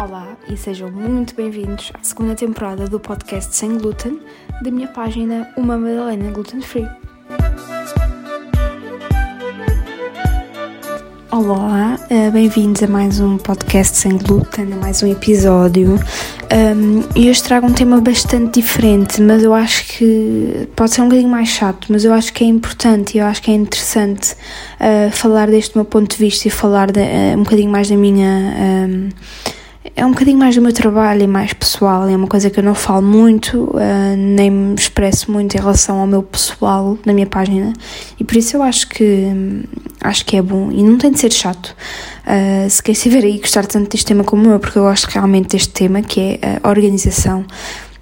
Olá e sejam muito bem-vindos à segunda temporada do podcast Sem Glúten da minha página Uma Madalena Gluten Free. Olá, eh, bem-vindos a mais um podcast sem glúten, a mais um episódio. Um, e hoje trago um tema bastante diferente, mas eu acho que pode ser um bocadinho mais chato, mas eu acho que é importante e eu acho que é interessante uh, falar deste meu ponto de vista e falar de, uh, um bocadinho mais da minha. Um, é um bocadinho mais do meu trabalho e mais pessoal, é uma coisa que eu não falo muito, uh, nem me expresso muito em relação ao meu pessoal na minha página e por isso eu acho que acho que é bom e não tem de ser chato. Uh, se quer estiver aí gostar tanto deste tema como eu, porque eu gosto realmente deste tema que é a organização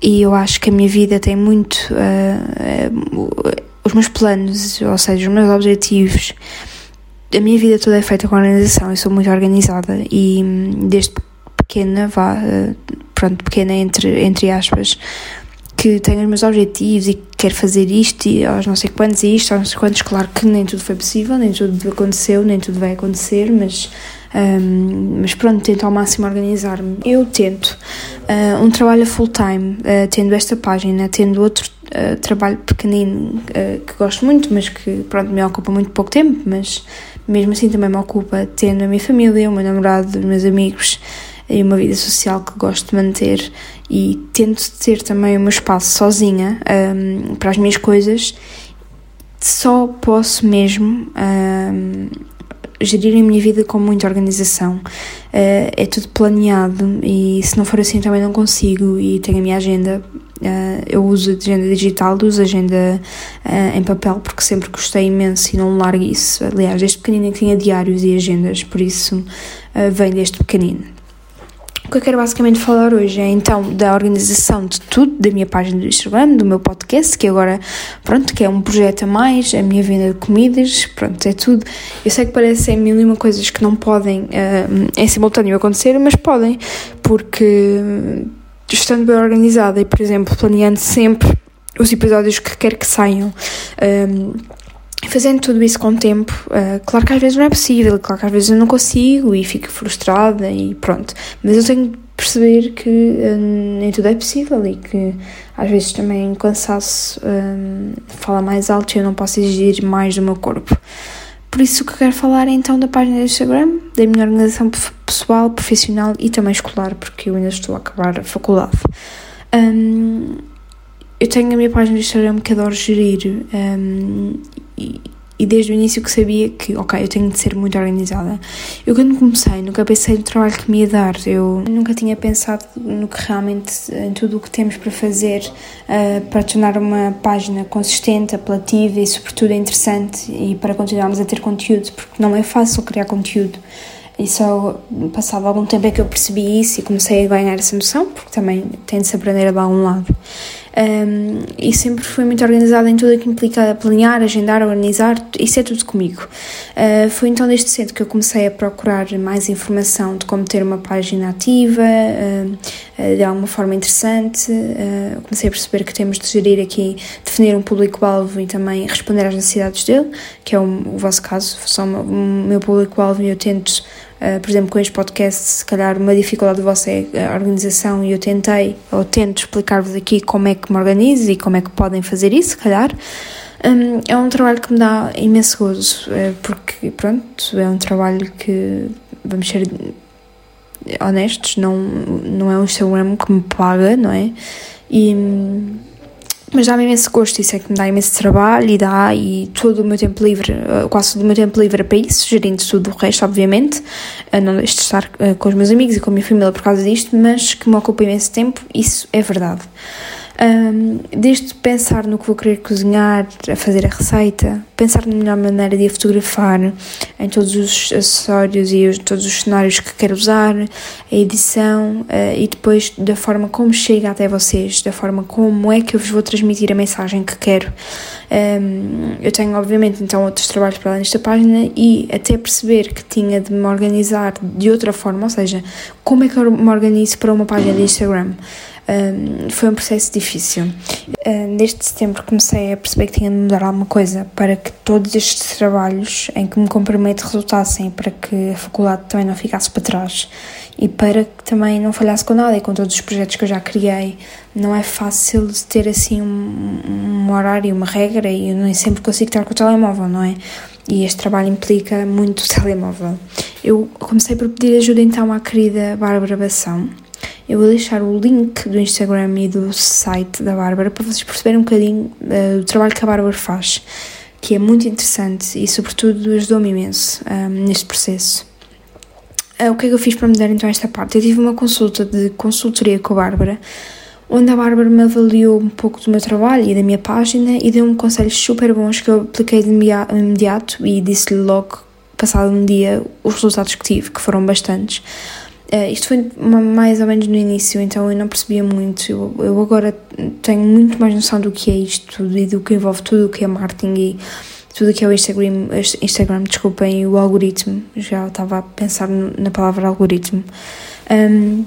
e eu acho que a minha vida tem muito uh, os meus planos, ou seja, os meus objetivos. A minha vida toda é feita com organização, eu sou muito organizada e desde pequena, vá, eh, pronto, pequena entre, entre aspas, que tenho os meus objetivos e quero fazer isto e aos não sei quantos e isto, aos não sei quantos, claro que nem tudo foi possível, nem tudo aconteceu, nem tudo vai acontecer, mas, um, mas pronto, tento ao máximo organizar-me. Eu tento uh, um trabalho full-time, uh, tendo esta página, tendo outro uh, trabalho pequenino que gosto muito, mas que pronto, me ocupa muito pouco tempo, mas mesmo assim também me ocupa, tendo a minha família, o meu namorado, os meus amigos, e uma vida social que gosto de manter e tento ter também o meu espaço sozinha um, para as minhas coisas, só posso mesmo um, gerir a minha vida com muita organização. Uh, é tudo planeado e se não for assim também não consigo e tenho a minha agenda. Uh, eu uso agenda digital, uso agenda uh, em papel porque sempre gostei imenso e não largo isso. Aliás, desde pequenino tinha diários e agendas, por isso vem desde pequenino. O que eu quero basicamente falar hoje é então da organização de tudo, da minha página do Instagram, do meu podcast, que agora, pronto, que é um projeto a mais, a minha venda de comidas, pronto, é tudo. Eu sei que parecem mil e uma coisas que não podem uh, em simultâneo acontecer, mas podem, porque estando bem organizada e, por exemplo, planeando sempre os episódios que quero que saiam. Um, fazendo tudo isso com o tempo, uh, claro que às vezes não é possível, claro que às vezes eu não consigo e fico frustrada e pronto, mas eu tenho de perceber que uh, nem tudo é possível e que às vezes também cansaço uh, fala mais alto e eu não posso exigir mais do meu corpo. Por isso que eu quero falar então da página do Instagram, da minha organização pessoal, profissional e também escolar, porque eu ainda estou a acabar a faculdade. Um, eu tenho a minha página do Instagram que adoro gerir um, e, desde o início que sabia que, ok, eu tenho de ser muito organizada. Eu quando comecei nunca pensei no trabalho que me ia dar, eu nunca tinha pensado no que realmente, em tudo o que temos para fazer uh, para tornar uma página consistente, apelativa e sobretudo interessante e para continuarmos a ter conteúdo, porque não é fácil criar conteúdo. E só passava algum tempo é que eu percebi isso e comecei a ganhar essa noção, porque também tem de se aprender a dar um lado. Um, e sempre fui muito organizada em tudo o que implica planear, agendar, organizar, isso é tudo comigo. Uh, foi então desde cedo que eu comecei a procurar mais informação de como ter uma página ativa, uh, de alguma forma interessante. Uh, comecei a perceber que temos de gerir aqui, definir um público-alvo e também responder às necessidades dele, que é o, o vosso caso, só o meu público-alvo e eu tento Uh, por exemplo, com este podcast, se calhar uma dificuldade vossa é a organização e eu tentei, ou tento explicar-vos aqui como é que me organizo e como é que podem fazer isso, se calhar. Um, é um trabalho que me dá imenso gozo, uh, porque, pronto, é um trabalho que, vamos ser honestos, não, não é um Instagram que me paga, não é? E, mas dá-me imenso gosto, isso é que me dá imenso trabalho e dá, e todo o meu tempo livre, eh, quase todo o meu tempo livre é para isso, gerindo tudo o resto, obviamente. Não deixo de estar eh, com os meus amigos e com a minha família por causa disto, mas que me ocupa imenso tempo, isso é verdade. Um, desde pensar no que vou querer cozinhar, a fazer a receita, pensar na melhor maneira de a fotografar, em todos os acessórios e os, todos os cenários que quero usar, a edição uh, e depois da forma como chega até vocês, da forma como é que eu vos vou transmitir a mensagem que quero. Um, eu tenho, obviamente, então outros trabalhos para lá nesta página e até perceber que tinha de me organizar de outra forma, ou seja, como é que eu me organizo para uma página de Instagram. Foi um processo difícil. Uh, desde setembro comecei a perceber que tinha de mudar alguma coisa para que todos estes trabalhos em que me comprometo resultassem, para que a faculdade também não ficasse para trás e para que também não falhasse com nada e com todos os projetos que eu já criei. Não é fácil ter assim um, um horário, uma regra e eu nem sempre consigo estar com o telemóvel, não é? E este trabalho implica muito o telemóvel. Eu comecei por pedir ajuda então à querida Bárbara Bação. Eu vou deixar o link do Instagram e do site da Bárbara para vocês perceberem um bocadinho uh, do trabalho que a Bárbara faz, que é muito interessante e, sobretudo, ajudou-me imenso um, ehm, neste processo. Uh, o que é que eu fiz para mudar então esta parte? Eu tive uma consulta de consultoria com a Bárbara, onde a Bárbara me avaliou um pouco do meu trabalho e da minha página e deu-me conselhos super bons que eu apliquei de imediato e disse-lhe logo, passado um dia, os resultados que tive, que foram bastantes. Uh, isto foi mais ou menos no início, então eu não percebia muito. Eu, eu agora tenho muito mais noção do que é isto e do que envolve tudo o que é marketing e tudo o que é o Instagram, Instagram desculpem, o algoritmo. Já estava a pensar na palavra algoritmo. Um,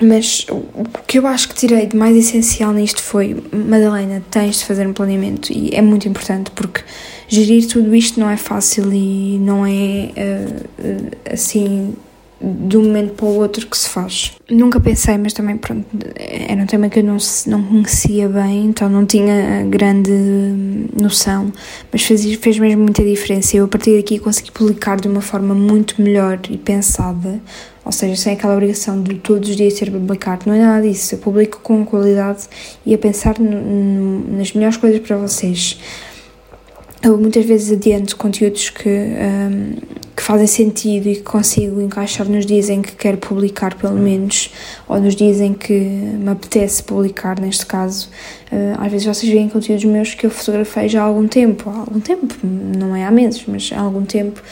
mas o que eu acho que tirei de mais essencial nisto foi: Madalena, tens de fazer um planeamento e é muito importante porque gerir tudo isto não é fácil e não é uh, assim de um momento para o outro que se faz. Nunca pensei, mas também, pronto, era um tema que eu não, não conhecia bem, então não tinha grande noção, mas fez, fez mesmo muita diferença. Eu, a partir daqui, consegui publicar de uma forma muito melhor e pensada, ou seja, sem aquela obrigação de todos os dias ser publicado, não é nada disso. Eu publico com qualidade e a pensar nas melhores coisas para vocês. Eu muitas vezes adianto conteúdos que, um, que fazem sentido e que consigo encaixar nos dias em que quero publicar, pelo menos, ou nos dias em que me apetece publicar, neste caso. Uh, às vezes vocês veem conteúdos meus que eu fotografei já há algum tempo, há algum tempo, não é há meses, mas há algum tempo,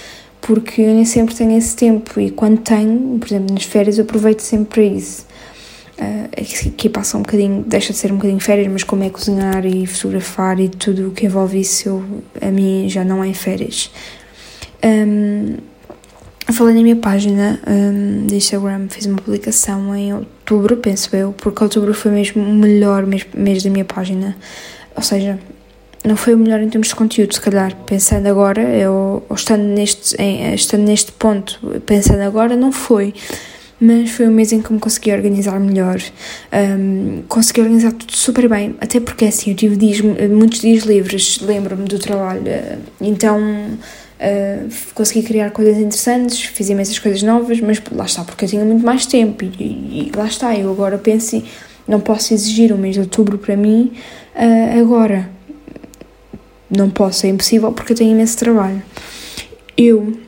porque eu nem sempre tenho esse tempo e quando tenho, por exemplo, nas férias, eu aproveito sempre para isso. Uh, aqui passa um bocadinho, deixa de ser um bocadinho férias, mas como é cozinhar e fotografar e tudo o que envolve isso, eu, a mim já não é férias. Um, falei na minha página um, de Instagram, fiz uma publicação em outubro, penso eu, porque outubro foi mesmo o melhor mês, mês da minha página. Ou seja, não foi o melhor em termos de conteúdo, se calhar, pensando agora, eu, ou estando neste, em, estando neste ponto, pensando agora, não foi. Mas foi um mês em que me consegui organizar melhor, um, consegui organizar tudo super bem, até porque assim, eu tive dias, muitos dias livres, lembro-me do trabalho, então uh, consegui criar coisas interessantes, fiz imensas coisas novas, mas lá está, porque eu tinha muito mais tempo e, e, lá está, eu agora penso, não posso exigir o mês de outubro para mim uh, agora, não posso, é impossível porque eu tenho imenso trabalho. Eu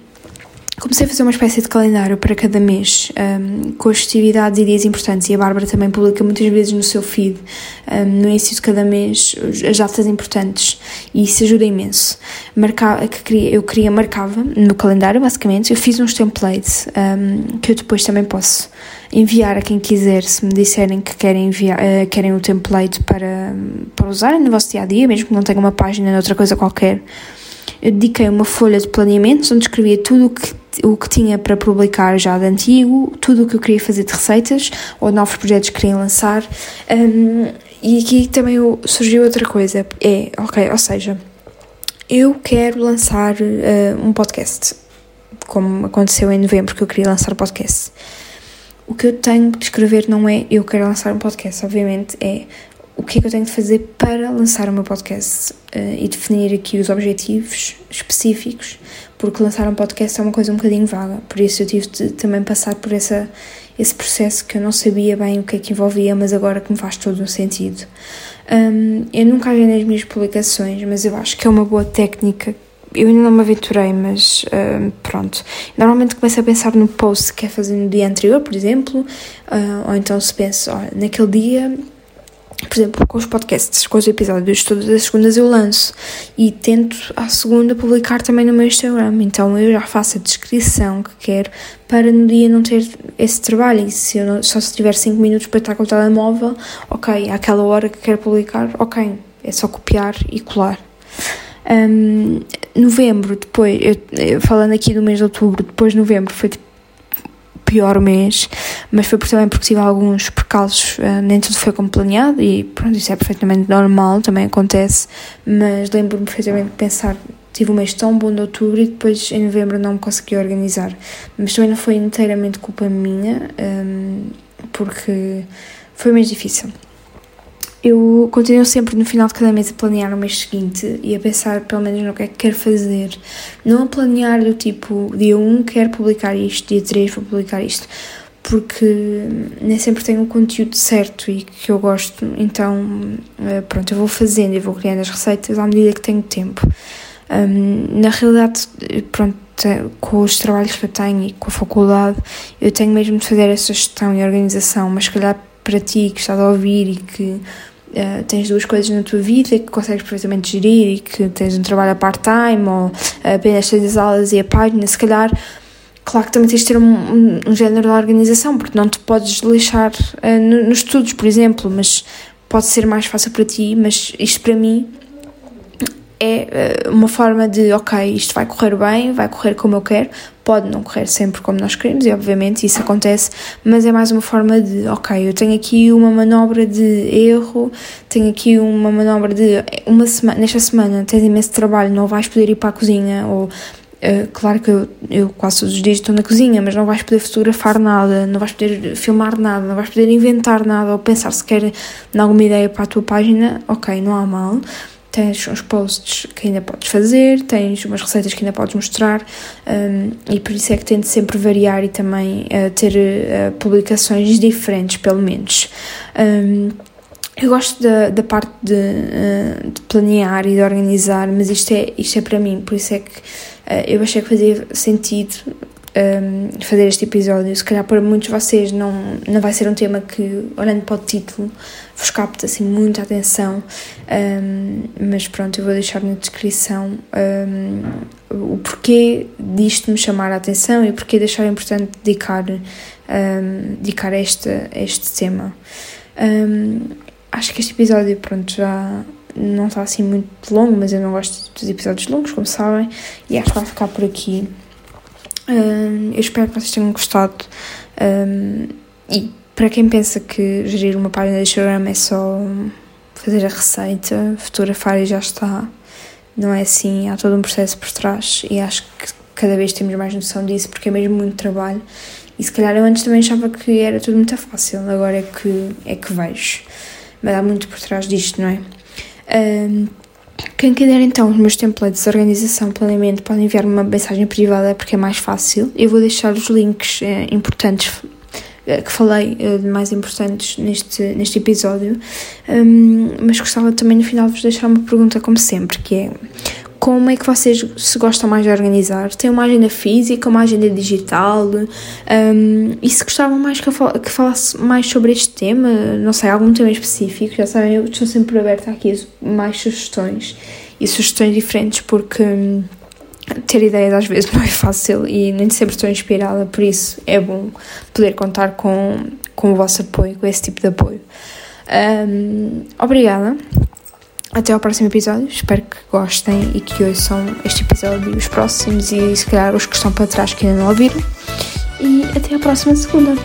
Comecei a fazer uma espécie de calendário para cada mês, um, com as festividades e dias importantes, e a Bárbara também publica muitas vezes no seu feed, um, no início de cada mês, as datas importantes, e isso ajuda imenso. Marca, que queria, eu queria, marcava no calendário, basicamente, eu fiz uns templates um, que eu depois também posso enviar a quem quiser, se me disserem que querem, enviar, uh, querem o template para, para usarem no vosso dia a dia, mesmo que não tenham uma página outra coisa qualquer. Eu dediquei uma folha de planeamentos onde escrevia tudo o que o que tinha para publicar já de antigo, tudo o que eu queria fazer de receitas ou novos projetos que queria lançar. Um, e aqui também surgiu outra coisa, é, ok, ou seja, eu quero lançar uh, um podcast, como aconteceu em novembro que eu queria lançar um podcast. O que eu tenho de escrever não é eu quero lançar um podcast, obviamente, é o que é que eu tenho de fazer para lançar o meu podcast uh, e definir aqui os objetivos específicos, porque lançar um podcast é uma coisa um bocadinho vaga, por isso eu tive de também passar por essa, esse processo que eu não sabia bem o que é que envolvia, mas agora que me faz todo um sentido. Um, eu nunca agendei as minhas publicações, mas eu acho que é uma boa técnica eu ainda não me aventurei, mas pronto. Normalmente começo a pensar no post que é fazer no dia anterior, por exemplo, uh, ou então se penso, olha, naquele dia por exemplo, com os podcasts, com os episódios, todas as segundas eu lanço e tento à segunda publicar também no meu Instagram. Então eu já faço a descrição que quero para no dia não ter esse trabalho. E se eu não, só se tiver 5 minutos para estar com o telemóvel, ok, àquela hora que quero publicar, ok, é só copiar e colar. Um, novembro, depois, eu, falando aqui do mês de outubro, depois de novembro foi tipo pior mês, mas foi também porque tive alguns percalços, uh, nem tudo foi como planeado e pronto, isso é perfeitamente normal, também acontece, mas lembro-me perfeitamente de pensar, tive um mês tão bom de outubro e depois em novembro não me consegui organizar, mas também não foi inteiramente culpa minha, um, porque foi um mês difícil. Eu continuo sempre no final de cada mês a planear o mês seguinte e a pensar pelo menos no que é que quero fazer. Não a planear do tipo, dia 1 quero publicar isto, dia 3 vou publicar isto, porque nem sempre tenho o conteúdo certo e que eu gosto, então eh, pronto, eu vou fazendo e vou criando as receitas à medida que tenho tempo. Um, na realidade, pronto, com os trabalhos que eu tenho e com a faculdade, eu tenho mesmo de fazer essa gestão e organização, mas se calhar para ti que estás a ouvir e que Uh, tens duas coisas na tua vida que consegues perfeitamente gerir e que tens um trabalho a part-time ou apenas tens as aulas e a página, se calhar, claro que também tens de ter um, um, um género de organização, porque não te podes lixar uh, no, nos estudos, por exemplo, mas pode ser mais fácil para ti, mas isto para mim é uma forma de, ok, isto vai correr bem, vai correr como eu quero, pode não correr sempre como nós queremos, e obviamente isso acontece, mas é mais uma forma de, ok, eu tenho aqui uma manobra de erro, tenho aqui uma manobra de, uma semana, nesta semana tens imenso trabalho, não vais poder ir para a cozinha, ou Uh, claro que eu, eu, quase todos os dias estou na cozinha, mas não vais poder fotografar nada, não vais poder filmar nada, não vais poder inventar nada ou pensar sequer em alguma ideia para a tua página, ok, não há mal tens uns posts que ainda podes fazer, tens umas receitas que ainda podes mostrar um, e por isso é que tento sempre variar e também uh, ter uh, publicações diferentes, pelo menos. Um, eu gosto da, da parte de, uh, de, planear e de organizar, mas isto é, isto é para mim, por isso é que eu achei que fazia sentido um, fazer este episódio. Se calhar para muitos de vocês não, não vai ser um tema que, olhando para o título, vos capta assim muita atenção, um, mas pronto, eu vou deixar na descrição um, o porquê disto me chamar a atenção e porquê deixar importante dedicar, dedicar este, este tema. acho que este episódio, pronto, já não está assim muito longo, mas eu não gosto dos episódios longos, como sabem, e acho que vai ficar por aqui. Eu espero que vocês tenham gostado. Um, e para quem pensa que gerir uma página de Instagram é só fazer a receita, fotografar e já está, não é assim. Há todo um processo por trás e acho que cada vez temos mais noção disso porque é mesmo muito trabalho. E se calhar eu antes também achava que era tudo muito fácil, agora é que, é que vejo. Mas há muito por trás disto, não é? Um, quem quiser então os meus templates de organização, planeamento, podem enviar-me uma mensagem privada porque é mais fácil. Eu vou deixar os links eh, importantes eh, que falei eh, de mais importantes neste, neste episódio, um, mas gostava também no final de vos deixar uma pergunta, como sempre, que é como é que vocês se gostam mais de organizar? Tem uma agenda física, uma agenda digital? Um, e se gostavam mais que, eu que falasse mais sobre este tema, não sei, algum tema específico, já sabem, eu estou sempre aberta aqui a mais sugestões e sugestões diferentes, porque hum, ter ideias às vezes não é fácil e nem sempre estou inspirada, por isso é bom poder contar com, com o vosso apoio, com esse tipo de apoio. Um, obrigada. Até ao próximo episódio. Espero que gostem e que ouçam este episódio e os próximos e se calhar os que estão para trás que ainda não ouviram. E até à próxima segunda.